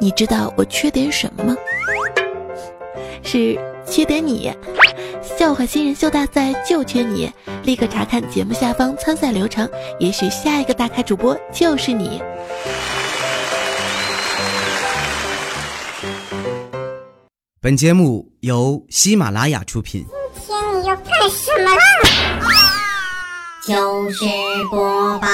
你知道我缺点什么吗？是缺点你。笑话新人秀大赛就缺你！立刻查看节目下方参赛流程，也许下一个大咖主播就是你。本节目由喜马拉雅出品。今天你要干什么啦？糗事播报。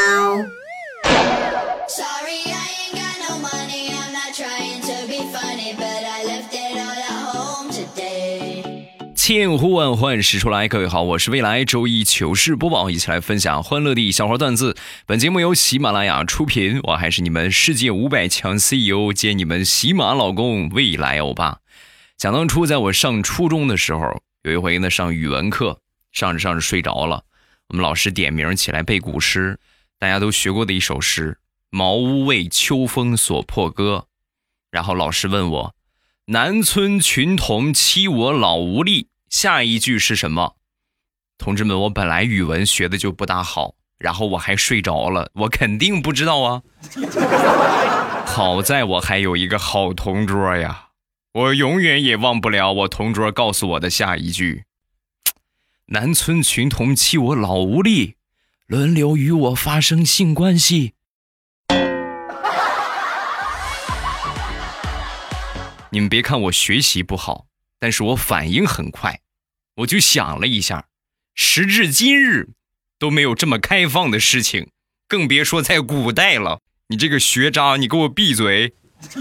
千呼万唤始出来，各位好，我是未来周一糗事播报，一起来分享欢乐的小花段子。本节目由喜马拉雅出品，我还是你们世界五百强 CEO 兼你们喜马老公未来欧巴。想当初，在我上初中的时候，有一回呢上语文课，上着上着睡着了，我们老师点名起来背古诗，大家都学过的一首诗《茅屋为秋风所破歌》，然后老师问我：“南村群童欺我老无力。”下一句是什么？同志们，我本来语文学的就不大好，然后我还睡着了，我肯定不知道啊。好在我还有一个好同桌呀，我永远也忘不了我同桌告诉我的下一句：南村群童欺我老无力，轮流与我发生性关系。你们别看我学习不好。但是我反应很快，我就想了一下，时至今日都没有这么开放的事情，更别说在古代了。你这个学渣，你给我闭嘴！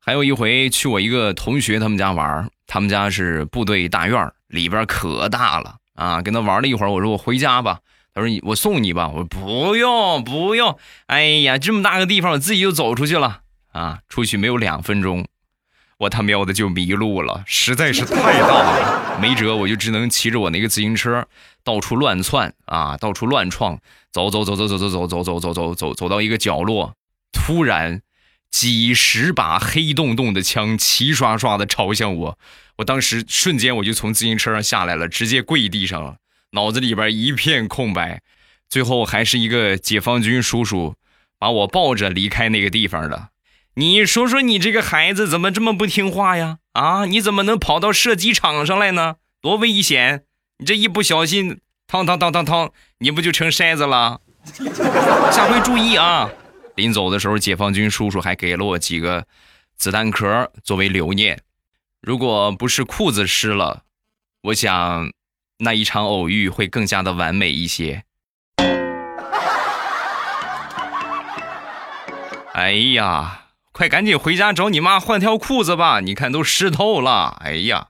还有一回去我一个同学他们家玩，他们家是部队大院里边可大了啊，跟他玩了一会儿，我说我回家吧。他说：“你我送你吧。”我说：“不用，不用。”哎呀，这么大个地方，我自己就走出去了啊！出去没有两分钟，我他喵的就迷路了，实在是太大了，没辙，我就只能骑着我那个自行车到处乱窜啊，到处乱撞，走走走走走走走走走走走走走到一个角落，突然几十把黑洞洞的枪齐刷刷的朝向我，我当时瞬间我就从自行车上下来了，直接跪地上了。脑子里边一片空白，最后还是一个解放军叔叔把我抱着离开那个地方的。你说说，你这个孩子怎么这么不听话呀？啊，你怎么能跑到射击场上来呢？多危险！你这一不小心，汤汤汤汤汤，你不就成筛子了？下回注意啊！临走的时候，解放军叔叔还给了我几个子弹壳作为留念。如果不是裤子湿了，我想。那一场偶遇会更加的完美一些。哎呀，快赶紧回家找你妈换条裤子吧！你看都湿透了。哎呀，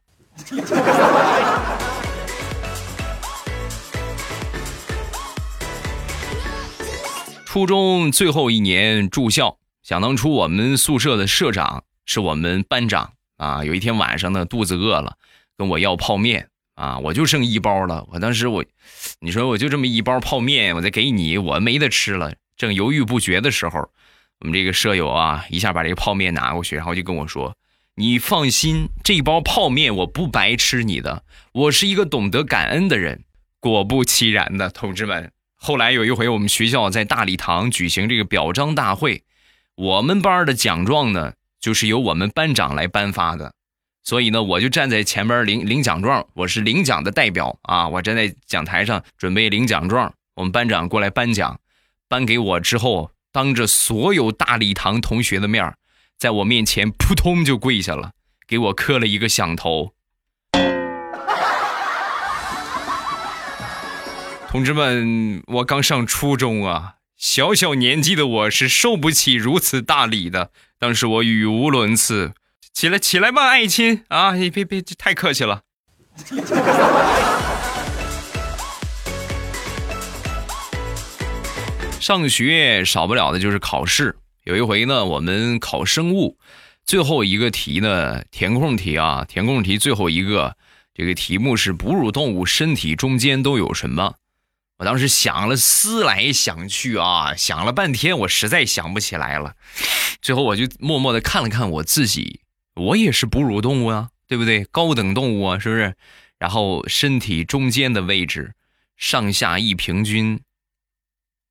初中最后一年住校，想当初我们宿舍的社长是我们班长啊。有一天晚上呢，肚子饿了，跟我要泡面。啊，我就剩一包了。我当时我，你说我就这么一包泡面，我再给你，我没得吃了。正犹豫不决的时候，我们这个舍友啊，一下把这个泡面拿过去，然后就跟我说：“你放心，这包泡面我不白吃你的，我是一个懂得感恩的人。”果不其然的，同志们，后来有一回我们学校在大礼堂举行这个表彰大会，我们班的奖状呢，就是由我们班长来颁发的。所以呢，我就站在前边领领奖状，我是领奖的代表啊！我站在讲台上准备领奖状，我们班长过来颁奖，颁给我之后，当着所有大礼堂同学的面在我面前扑通就跪下了，给我磕了一个响头。同志们，我刚上初中啊，小小年纪的我是受不起如此大礼的，当时我语无伦次。起来，起来吧，爱亲啊！别别，这太客气了。上学少不了的就是考试。有一回呢，我们考生物，最后一个题呢，填空题啊，填空题最后一个，这个题目是哺乳动物身体中间都有什么？我当时想了思来想去啊，想了半天，我实在想不起来了。最后我就默默的看了看我自己。我也是哺乳动物啊，对不对？高等动物啊，是不是？然后身体中间的位置，上下一平均，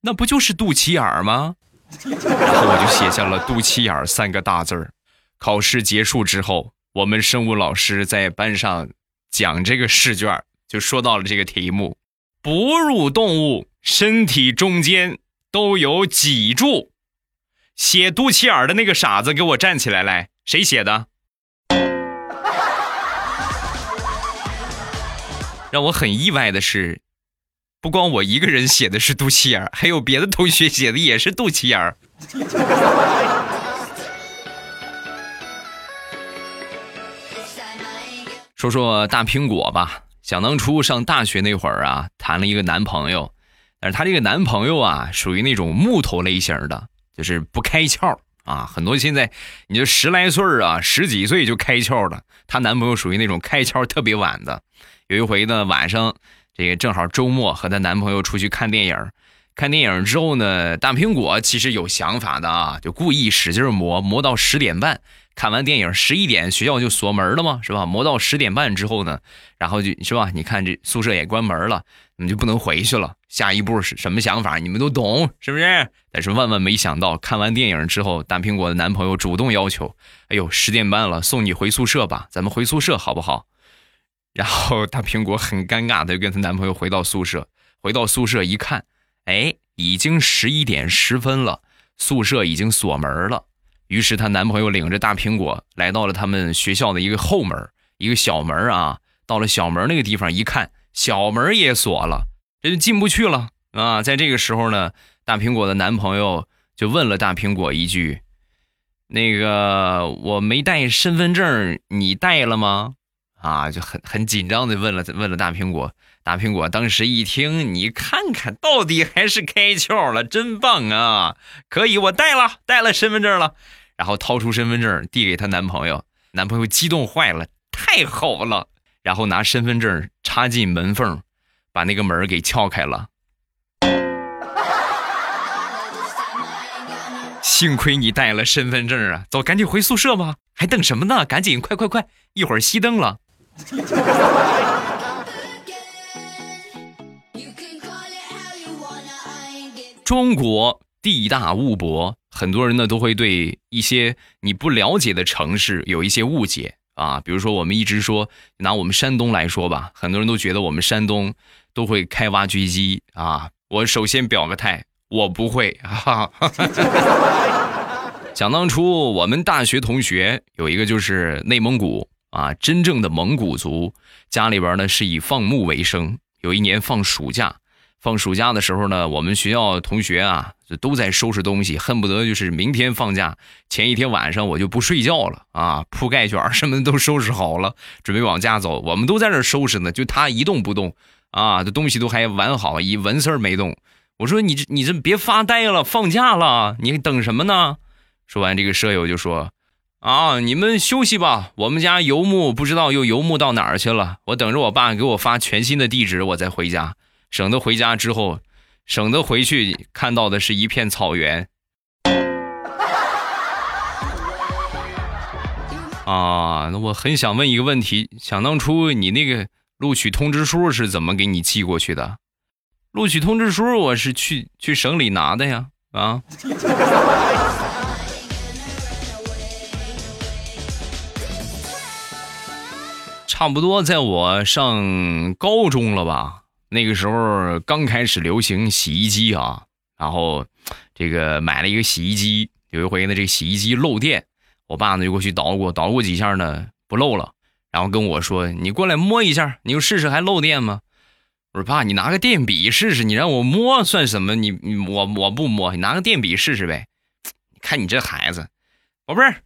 那不就是肚脐眼儿吗？然后我就写下了“肚脐眼儿”三个大字儿。考试结束之后，我们生物老师在班上讲这个试卷，就说到了这个题目：哺乳动物身体中间都有脊柱。写肚脐眼儿的那个傻子，给我站起来！来，谁写的？让我很意外的是，不光我一个人写的是肚脐眼儿，还有别的同学写的也是肚脐眼儿。说说大苹果吧，想当初上大学那会儿啊，谈了一个男朋友，但是她这个男朋友啊，属于那种木头类型的，就是不开窍啊。很多现在你就十来岁啊，十几岁就开窍了，她男朋友属于那种开窍特别晚的。有一回呢，晚上这个正好周末，和她男朋友出去看电影。看电影之后呢，大苹果其实有想法的啊，就故意使劲磨，磨到十点半。看完电影十一点，学校就锁门了嘛，是吧？磨到十点半之后呢，然后就是吧？你看这宿舍也关门了，你就不能回去了。下一步是什么想法？你们都懂是不是？但是万万没想到，看完电影之后，大苹果的男朋友主动要求：“哎呦，十点半了，送你回宿舍吧，咱们回宿舍好不好？”然后大苹果很尴尬的跟她男朋友回到宿舍，回到宿舍一看，哎，已经十一点十分了，宿舍已经锁门了。于是她男朋友领着大苹果来到了他们学校的一个后门，一个小门啊。到了小门那个地方一看，小门也锁了，这就进不去了啊。在这个时候呢，大苹果的男朋友就问了大苹果一句：“那个我没带身份证，你带了吗？”啊，就很很紧张的问了问了大苹果。大苹果当时一听，你看看到底还是开窍了，真棒啊！可以，我带了带了身份证了。然后掏出身份证递给她男朋友，男朋友激动坏了，太好了！然后拿身份证插进门缝，把那个门给撬开了。幸亏你带了身份证啊！走，赶紧回宿舍吧，还等什么呢？赶紧，快快快！一会儿熄灯了。中国地大物博。很多人呢都会对一些你不了解的城市有一些误解啊，比如说我们一直说拿我们山东来说吧，很多人都觉得我们山东都会开挖掘机啊。我首先表个态，我不会啊。想当初我们大学同学有一个就是内蒙古啊，真正的蒙古族，家里边呢是以放牧为生。有一年放暑假。放暑假的时候呢，我们学校同学啊，就都在收拾东西，恨不得就是明天放假前一天晚上我就不睡觉了啊，铺盖卷什么的都收拾好了，准备往家走。我们都在那收拾呢，就他一动不动啊，这东西都还完好，一纹丝儿没动。我说你这你这别发呆了，放假了，你等什么呢？说完，这个舍友就说：“啊，你们休息吧，我们家游牧不知道又游牧到哪儿去了，我等着我爸给我发全新的地址，我再回家。”省得回家之后，省得回去看到的是一片草原。啊，那我很想问一个问题：想当初你那个录取通知书是怎么给你寄过去的？录取通知书我是去去省里拿的呀，啊。差不多在我上高中了吧。那个时候刚开始流行洗衣机啊，然后这个买了一个洗衣机。有一回呢，这洗衣机漏电，我爸呢就过去捣鼓，捣鼓几下呢不漏了，然后跟我说：“你过来摸一下，你就试试还漏电吗？”我说：“爸，你拿个电笔试试，你让我摸算什么？你我我不摸，你拿个电笔试试呗。看你这孩子，宝贝儿，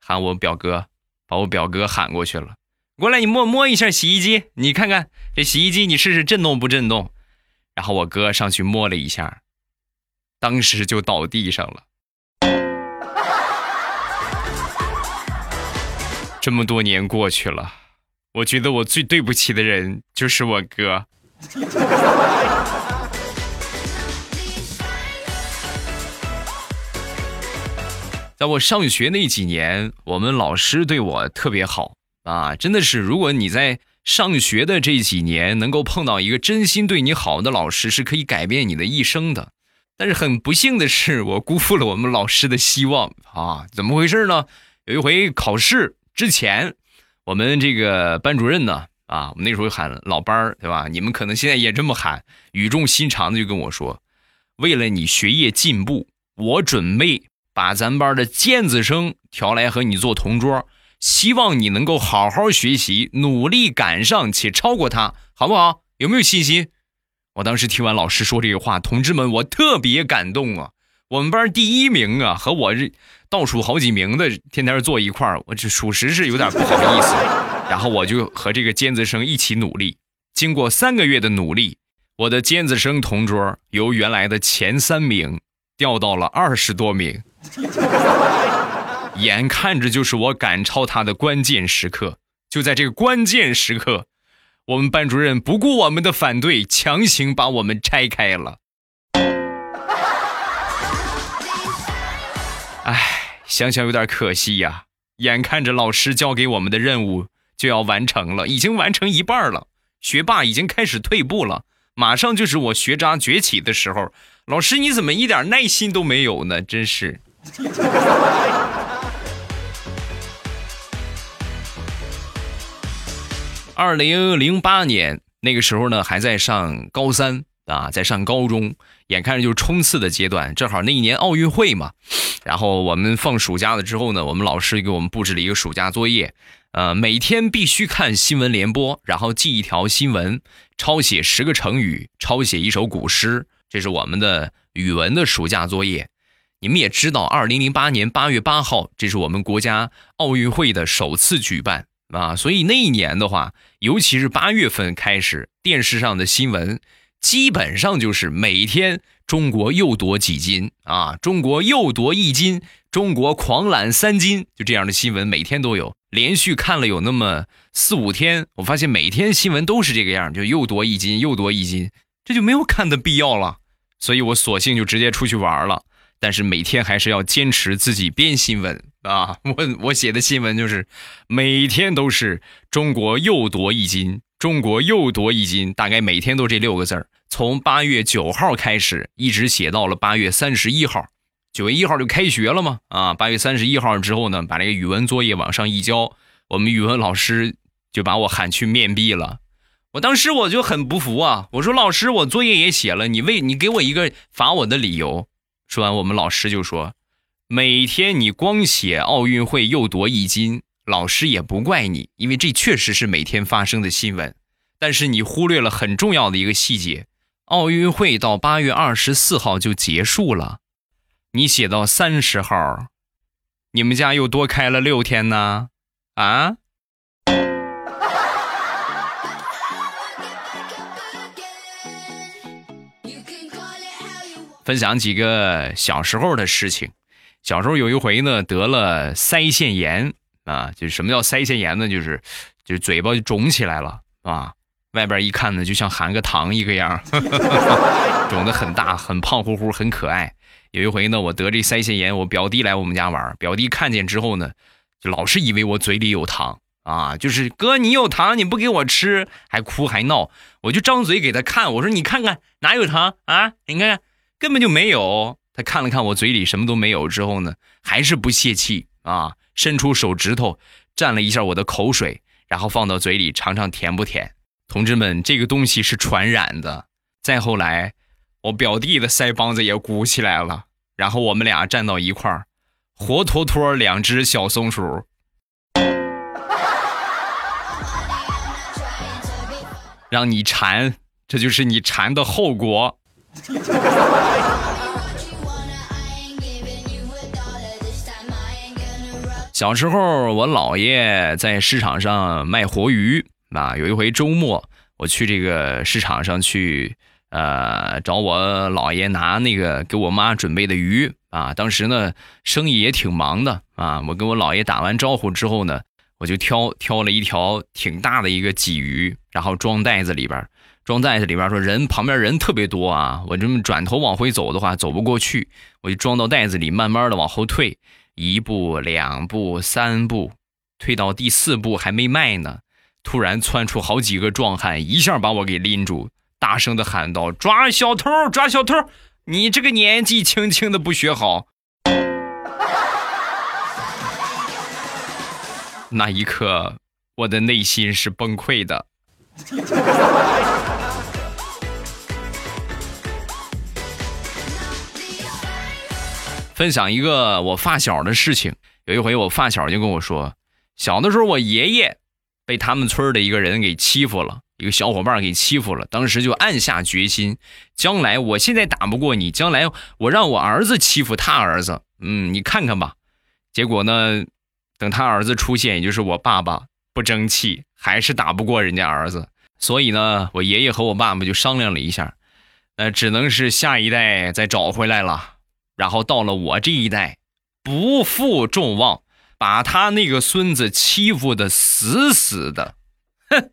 喊我表哥，把我表哥喊过去了。”过来，你摸摸一下洗衣机，你看看这洗衣机，你试试震动不震动？然后我哥上去摸了一下，当时就倒地上了。这么多年过去了，我觉得我最对不起的人就是我哥。在我上学那几年，我们老师对我特别好。啊，真的是，如果你在上学的这几年能够碰到一个真心对你好的老师，是可以改变你的一生的。但是很不幸的是，我辜负了我们老师的希望啊！怎么回事呢？有一回考试之前，我们这个班主任呢，啊，我们那时候喊老班儿，对吧？你们可能现在也这么喊，语重心长的就跟我说，为了你学业进步，我准备把咱班的尖子生调来和你做同桌，希望你能够好好学习，努力赶上且超过他，好不好？有没有信心？我当时听完老师说这个话，同志们，我特别感动啊！我们班第一名啊，和我这倒数好几名的天天坐一块儿，我这属实是有点不好意思。然后我就和这个尖子生一起努力，经过三个月的努力，我的尖子生同桌由原来的前三名掉到了二十多名，眼看着就是我赶超他的关键时刻。就在这个关键时刻。我们班主任不顾我们的反对，强行把我们拆开了。哎，想想有点可惜呀。眼看着老师交给我们的任务就要完成了，已经完成一半了，学霸已经开始退步了，马上就是我学渣崛起的时候。老师，你怎么一点耐心都没有呢？真是。二零零八年那个时候呢，还在上高三啊，在上高中，眼看着就是冲刺的阶段。正好那一年奥运会嘛，然后我们放暑假了之后呢，我们老师给我们布置了一个暑假作业，呃，每天必须看新闻联播，然后记一条新闻，抄写十个成语，抄写一首古诗，这是我们的语文的暑假作业。你们也知道，二零零八年八月八号，这是我们国家奥运会的首次举办。啊，所以那一年的话，尤其是八月份开始，电视上的新闻基本上就是每天中国又夺几金啊，中国又夺一金，中国狂揽三金，就这样的新闻每天都有。连续看了有那么四五天，我发现每天新闻都是这个样，就又夺一金，又夺一金，这就没有看的必要了。所以我索性就直接出去玩了。但是每天还是要坚持自己编新闻啊！我我写的新闻就是每天都是中国又夺一金，中国又夺一金，大概每天都这六个字儿。从八月九号开始，一直写到了八月三十一号。九月一号就开学了嘛啊！八月三十一号之后呢，把这个语文作业往上一交，我们语文老师就把我喊去面壁了。我当时我就很不服啊！我说老师，我作业也写了，你为你给我一个罚我的理由。说完，我们老师就说：“每天你光写奥运会又夺一金，老师也不怪你，因为这确实是每天发生的新闻。但是你忽略了很重要的一个细节：奥运会到八月二十四号就结束了，你写到三十号，你们家又多开了六天呢？啊？”分享几个小时候的事情。小时候有一回呢，得了腮腺炎啊，就是什么叫腮腺炎呢？就是就是嘴巴就肿起来了啊，外边一看呢，就像含个糖一个样，肿得很大，很胖乎乎，很可爱。有一回呢，我得这腮腺炎，我表弟来我们家玩，表弟看见之后呢，就老是以为我嘴里有糖啊，就是哥你有糖你不给我吃，还哭还闹，我就张嘴给他看，我说你看看哪有糖啊，你看看。根本就没有。他看了看我嘴里什么都没有之后呢，还是不泄气啊，伸出手指头蘸了一下我的口水，然后放到嘴里尝尝甜不甜。同志们，这个东西是传染的。再后来，我表弟的腮帮子也鼓起来了，然后我们俩站到一块儿，活脱脱两只小松鼠。让你馋，这就是你馋的后果。小时候，我姥爷在市场上卖活鱼啊。有一回周末，我去这个市场上去，呃，找我姥爷拿那个给我妈准备的鱼啊。当时呢，生意也挺忙的啊。我跟我姥爷打完招呼之后呢，我就挑挑了一条挺大的一个鲫鱼，然后装袋子里边。装袋子里边说人旁边人特别多啊，我这么转头往回走的话走不过去，我就装到袋子里，慢慢的往后退，一步两步三步，退到第四步还没迈呢，突然窜出好几个壮汉，一下把我给拎住，大声的喊道：“抓小偷！抓小偷！你这个年纪轻轻的不学好。那一刻，我的内心是崩溃的。分享一个我发小的事情。有一回，我发小就跟我说，小的时候我爷爷被他们村的一个人给欺负了，一个小伙伴给欺负了。当时就暗下决心，将来我现在打不过你，将来我让我儿子欺负他儿子。嗯，你看看吧。结果呢，等他儿子出现，也就是我爸爸不争气，还是打不过人家儿子。所以呢，我爷爷和我爸爸就商量了一下，那只能是下一代再找回来了。然后到了我这一代，不负众望，把他那个孙子欺负的死死的，哼，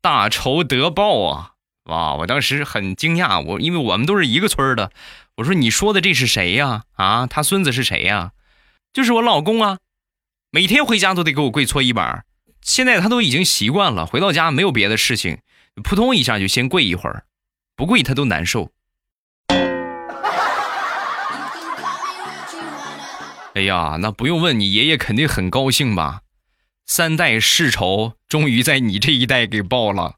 大仇得报啊！哇，我当时很惊讶，我因为我们都是一个村的，我说你说的这是谁呀？啊，他孙子是谁呀？就是我老公啊，每天回家都得给我跪搓衣板，现在他都已经习惯了，回到家没有别的事情，扑通一下就先跪一会儿，不跪他都难受。哎呀，那不用问，你爷爷肯定很高兴吧？三代世仇终于在你这一代给报了。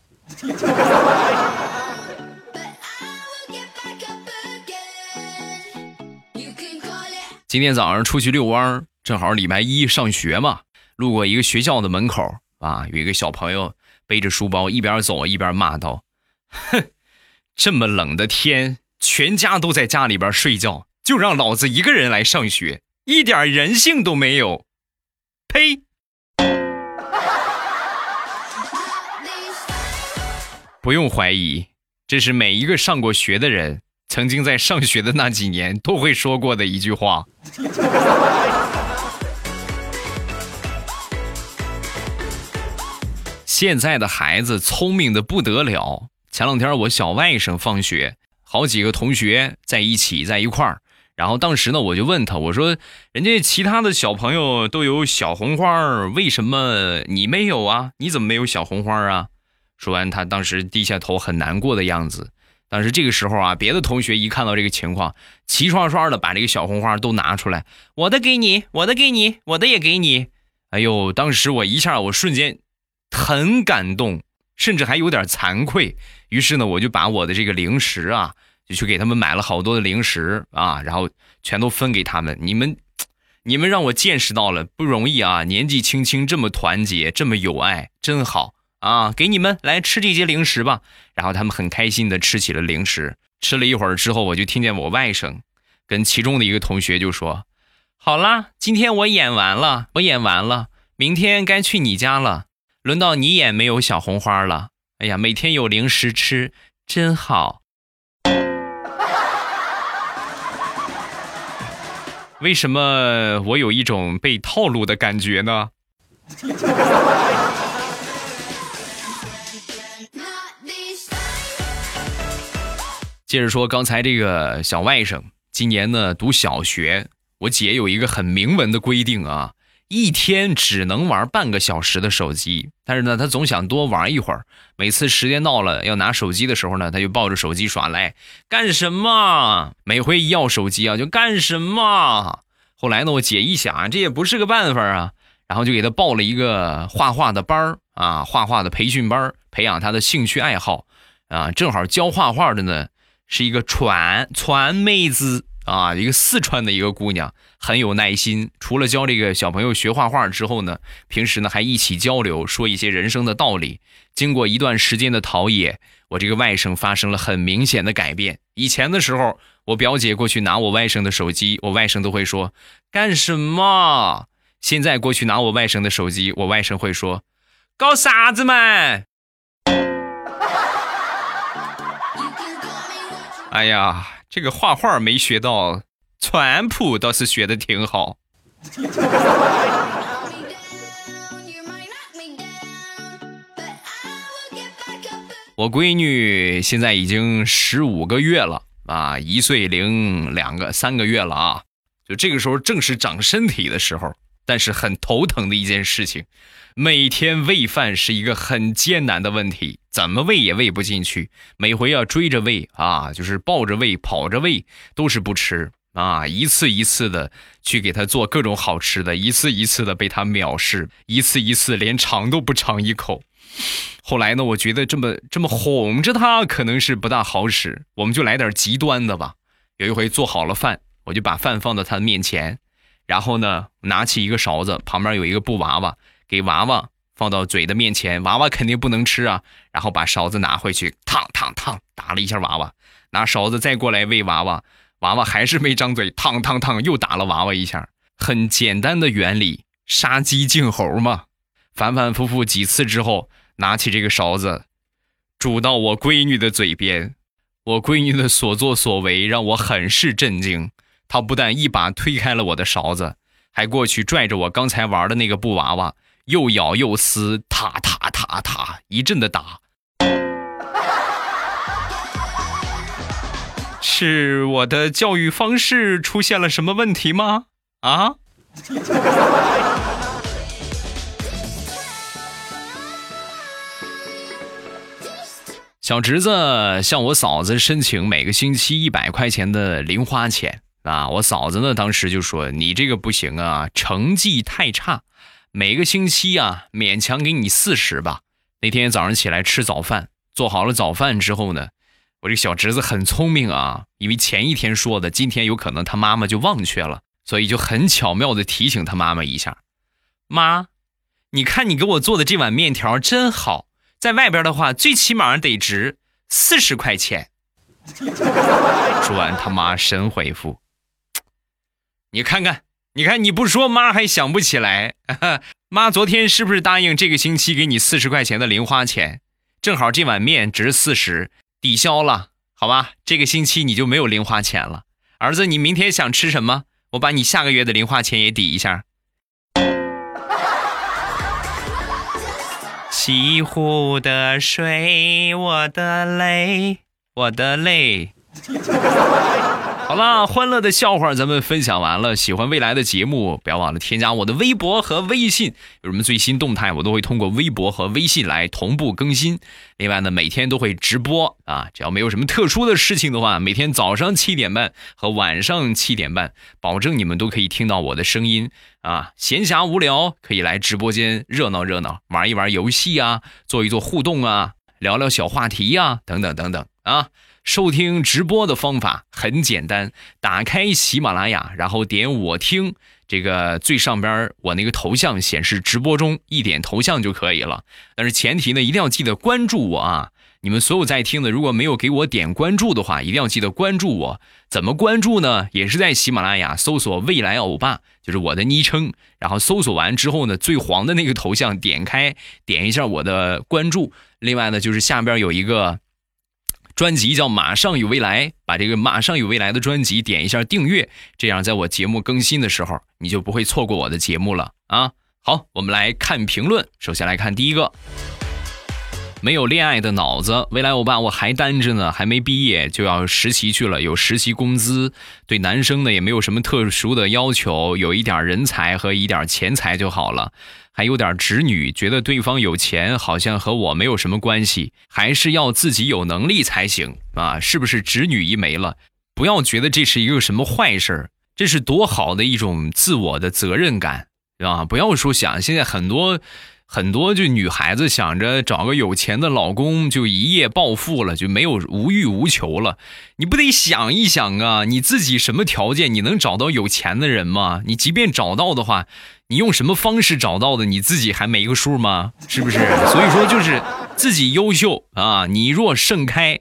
今天早上出去遛弯，正好礼拜一上学嘛，路过一个学校的门口啊，有一个小朋友背着书包一边走一边骂道：“哼，这么冷的天，全家都在家里边睡觉，就让老子一个人来上学。”一点人性都没有，呸！不用怀疑，这是每一个上过学的人曾经在上学的那几年都会说过的一句话。现在的孩子聪明的不得了。前两天我小外甥放学，好几个同学在一起，在一块儿。然后当时呢，我就问他，我说：“人家其他的小朋友都有小红花，为什么你没有啊？你怎么没有小红花啊？”说完，他当时低下头，很难过的样子。当时这个时候啊，别的同学一看到这个情况，齐刷刷的把这个小红花都拿出来，我的给你，我的给你，我的也给你。哎呦，当时我一下，我瞬间很感动，甚至还有点惭愧。于是呢，我就把我的这个零食啊。就去给他们买了好多的零食啊，然后全都分给他们。你们，你们让我见识到了不容易啊！年纪轻轻这么团结，这么有爱，真好啊！给你们来吃这些零食吧。然后他们很开心的吃起了零食。吃了一会儿之后，我就听见我外甥跟其中的一个同学就说：“好啦，今天我演完了，我演完了，明天该去你家了，轮到你演没有小红花了。哎呀，每天有零食吃，真好。”为什么我有一种被套路的感觉呢？接着说，刚才这个小外甥今年呢读小学，我姐有一个很明文的规定啊。一天只能玩半个小时的手机，但是呢，他总想多玩一会儿。每次时间到了要拿手机的时候呢，他就抱着手机耍赖，干什么？每回一要手机啊，就干什么？后来呢，我姐一想，这也不是个办法啊，然后就给他报了一个画画的班儿啊，画画的培训班，培养他的兴趣爱好啊。正好教画画的呢，是一个传传妹子。啊，一个四川的一个姑娘很有耐心。除了教这个小朋友学画画之后呢，平时呢还一起交流，说一些人生的道理。经过一段时间的陶冶，我这个外甥发生了很明显的改变。以前的时候，我表姐过去拿我外甥的手机，我外甥都会说干什么？现在过去拿我外甥的手机，我外甥会说搞啥子嘛？哎呀！这个画画没学到，川普倒是学的挺好。我闺女现在已经十五个月了啊，一岁零两个三个月了啊，就这个时候正是长身体的时候。但是很头疼的一件事情。每天喂饭是一个很艰难的问题，怎么喂也喂不进去。每回要追着喂啊，就是抱着喂、跑着喂，都是不吃啊。一次一次的去给他做各种好吃的，一次一次的被他藐视，一次一次连尝都不尝一口。后来呢，我觉得这么这么哄着他可能是不大好使，我们就来点极端的吧。有一回做好了饭，我就把饭放到他的面前，然后呢，拿起一个勺子，旁边有一个布娃娃。给娃娃放到嘴的面前，娃娃肯定不能吃啊。然后把勺子拿回去，烫烫烫，打了一下娃娃。拿勺子再过来喂娃娃，娃娃还是没张嘴，烫烫烫，又打了娃娃一下。很简单的原理，杀鸡儆猴嘛。反反复复几次之后，拿起这个勺子，煮到我闺女的嘴边。我闺女的所作所为让我很是震惊。她不但一把推开了我的勺子，还过去拽着我刚才玩的那个布娃娃。又咬又撕，踏踏踏踏，一阵的打。是我的教育方式出现了什么问题吗？啊？小侄子向我嫂子申请每个星期一百块钱的零花钱啊！我嫂子呢，当时就说：“你这个不行啊，成绩太差。”每个星期啊，勉强给你四十吧。那天早上起来吃早饭，做好了早饭之后呢，我这小侄子很聪明啊，因为前一天说的，今天有可能他妈妈就忘却了，所以就很巧妙的提醒他妈妈一下：“妈，你看你给我做的这碗面条真好，在外边的话最起码得值四十块钱。”说完，他妈神回复：“你看看。”你看，你不说妈还想不起来。妈昨天是不是答应这个星期给你四十块钱的零花钱？正好这碗面值四十，抵消了，好吧？这个星期你就没有零花钱了。儿子，你明天想吃什么？我把你下个月的零花钱也抵一下。西湖的水，我的泪，我的泪。好了，欢乐的笑话咱们分享完了。喜欢未来的节目，不要忘了添加我的微博和微信。有什么最新动态，我都会通过微博和微信来同步更新。另外呢，每天都会直播啊，只要没有什么特殊的事情的话，每天早上七点半和晚上七点半，保证你们都可以听到我的声音啊。闲暇无聊可以来直播间热闹热闹，玩一玩游戏啊，做一做互动啊，聊聊小话题呀，等等等等啊。收听直播的方法很简单，打开喜马拉雅，然后点我听，这个最上边我那个头像显示直播中，一点头像就可以了。但是前提呢，一定要记得关注我啊！你们所有在听的，如果没有给我点关注的话，一定要记得关注我。怎么关注呢？也是在喜马拉雅搜索“未来欧巴”，就是我的昵称。然后搜索完之后呢，最黄的那个头像点开，点一下我的关注。另外呢，就是下边有一个。专辑叫《马上有未来》，把这个《马上有未来》的专辑点一下订阅，这样在我节目更新的时候，你就不会错过我的节目了啊！好，我们来看评论，首先来看第一个。没有恋爱的脑子，未来欧巴我还单着呢，还没毕业就要实习去了，有实习工资，对男生呢也没有什么特殊的要求，有一点人才和一点钱财就好了，还有点侄女，觉得对方有钱好像和我没有什么关系，还是要自己有能力才行啊？是不是侄女一没了，不要觉得这是一个什么坏事儿这是多好的一种自我的责任感啊！不要说想现在很多。很多就女孩子想着找个有钱的老公就一夜暴富了，就没有无欲无求了。你不得想一想啊，你自己什么条件，你能找到有钱的人吗？你即便找到的话，你用什么方式找到的，你自己还没个数吗？是不是？所以说就是自己优秀啊，你若盛开，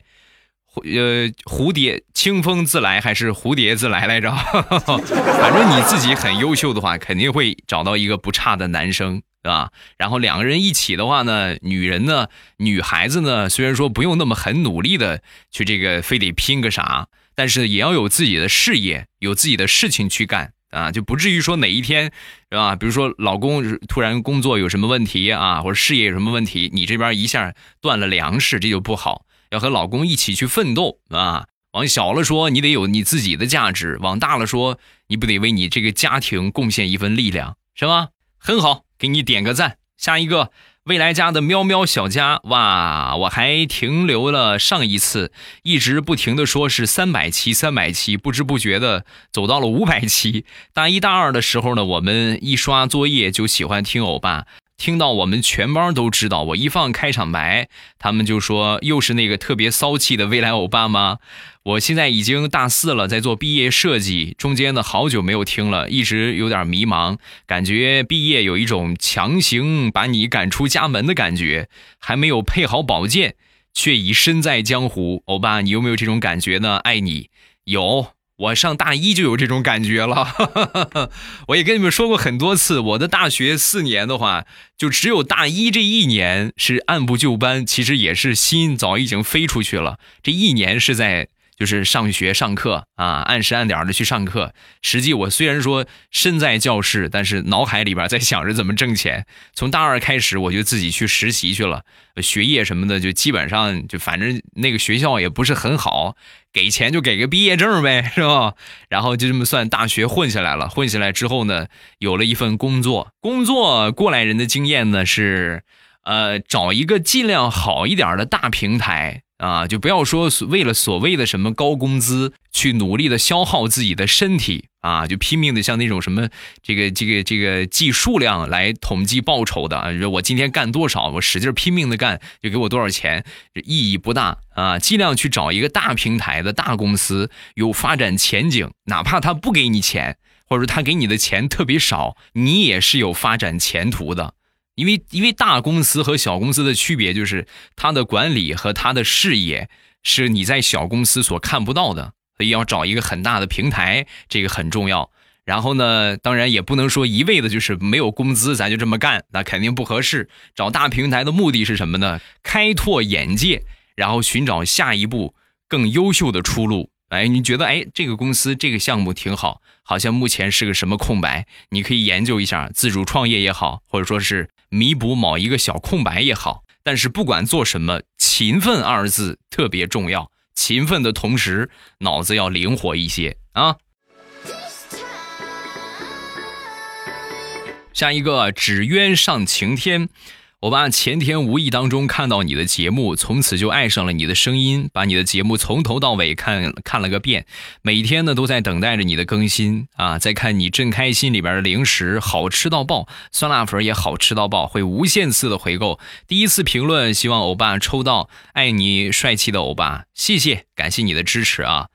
呃，蝴蝶清风自来还是蝴蝶自来来着？反正你自己很优秀的话，肯定会找到一个不差的男生。对吧？然后两个人一起的话呢，女人呢，女孩子呢，虽然说不用那么很努力的去这个非得拼个啥，但是也要有自己的事业，有自己的事情去干啊，就不至于说哪一天是吧？比如说老公突然工作有什么问题啊，或者事业有什么问题，你这边一下断了粮食，这就不好。要和老公一起去奋斗啊。往小了说，你得有你自己的价值；往大了说，你不得为你这个家庭贡献一份力量。是吧？很好，给你点个赞。下一个。未来家的喵喵小家，哇！我还停留了上一次，一直不停的说是三百期，三百期，不知不觉的走到了五百期。大一大二的时候呢，我们一刷作业就喜欢听欧巴。听到我们全班都知道，我一放开场白，他们就说又是那个特别骚气的未来欧巴吗？我现在已经大四了，在做毕业设计，中间呢好久没有听了，一直有点迷茫，感觉毕业有一种强行把你赶出家门的感觉，还没有配好宝剑，却已身在江湖。欧巴，你有没有这种感觉呢？爱你，有。我上大一就有这种感觉了，我也跟你们说过很多次，我的大学四年的话，就只有大一这一年是按部就班，其实也是心早已经飞出去了，这一年是在。就是上学上课啊，按时按点的去上课。实际我虽然说身在教室，但是脑海里边在想着怎么挣钱。从大二开始，我就自己去实习去了，学业什么的就基本上就反正那个学校也不是很好，给钱就给个毕业证呗，是吧？然后就这么算大学混下来了。混下来之后呢，有了一份工作。工作过来人的经验呢是，呃，找一个尽量好一点的大平台。啊，就不要说为了所谓的什么高工资去努力的消耗自己的身体啊，就拼命的像那种什么这个这个这个计数量来统计报酬的啊，我今天干多少，我使劲拼命的干就给我多少钱，意义不大啊。尽量去找一个大平台的大公司，有发展前景，哪怕他不给你钱，或者说他给你的钱特别少，你也是有发展前途的。因为因为大公司和小公司的区别就是，它的管理和它的视野是你在小公司所看不到的，所以要找一个很大的平台，这个很重要。然后呢，当然也不能说一味的就是没有工资，咱就这么干，那肯定不合适。找大平台的目的是什么呢？开拓眼界，然后寻找下一步更优秀的出路。哎，你觉得哎，这个公司这个项目挺好，好像目前是个什么空白，你可以研究一下，自主创业也好，或者说是弥补某一个小空白也好。但是不管做什么，勤奋二字特别重要。勤奋的同时，脑子要灵活一些啊。下一个，纸鸢上晴天。我爸前天无意当中看到你的节目，从此就爱上了你的声音，把你的节目从头到尾看看了个遍，每天呢都在等待着你的更新啊，在看你正开心里边的零食好吃到爆，酸辣粉也好吃到爆，会无限次的回购。第一次评论，希望欧巴抽到，爱你帅气的欧巴，谢谢，感谢你的支持啊。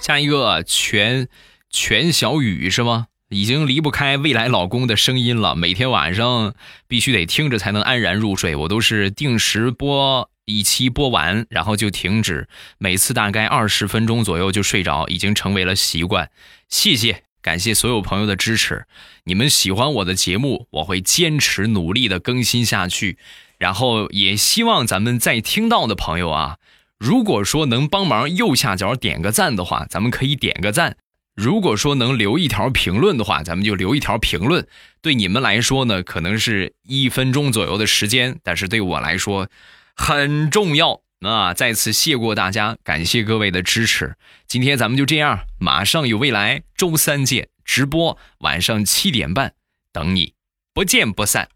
下一个全全小雨是吗？已经离不开未来老公的声音了，每天晚上必须得听着才能安然入睡。我都是定时播一期，播完然后就停止，每次大概二十分钟左右就睡着，已经成为了习惯。谢谢，感谢所有朋友的支持。你们喜欢我的节目，我会坚持努力的更新下去。然后也希望咱们在听到的朋友啊，如果说能帮忙右下角点个赞的话，咱们可以点个赞。如果说能留一条评论的话，咱们就留一条评论。对你们来说呢，可能是一分钟左右的时间，但是对我来说很重要啊！再次谢过大家，感谢各位的支持。今天咱们就这样，马上有未来，周三见，直播晚上七点半等你，不见不散。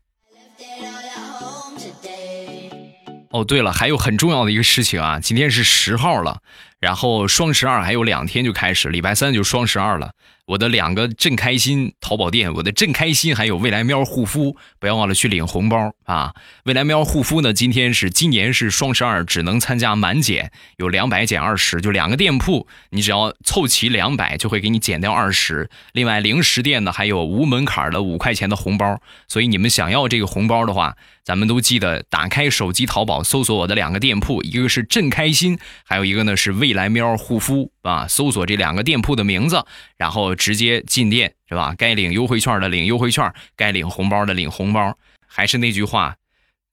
哦，对了，还有很重要的一个事情啊，今天是十号了。然后双十二还有两天就开始，礼拜三就双十二了。我的两个正开心淘宝店，我的正开心还有未来喵护肤，不要忘了去领红包啊！未来喵护肤呢，今天是今年是双十二，只能参加满减，有两百减二十，就两个店铺，你只要凑齐两百，就会给你减掉二十。另外零食店呢，还有无门槛的五块钱的红包，所以你们想要这个红包的话，咱们都记得打开手机淘宝搜索我的两个店铺，一个是正开心，还有一个呢是未来喵护肤啊，搜索这两个店铺的名字，然后直接进店是吧？该领优惠券的领优惠券，该领红包的领红包。还是那句话，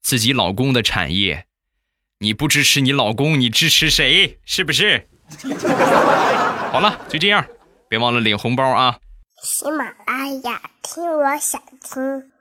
自己老公的产业，你不支持你老公，你支持谁？是不是？好了，就这样，别忘了领红包啊！喜马拉雅听，我想听。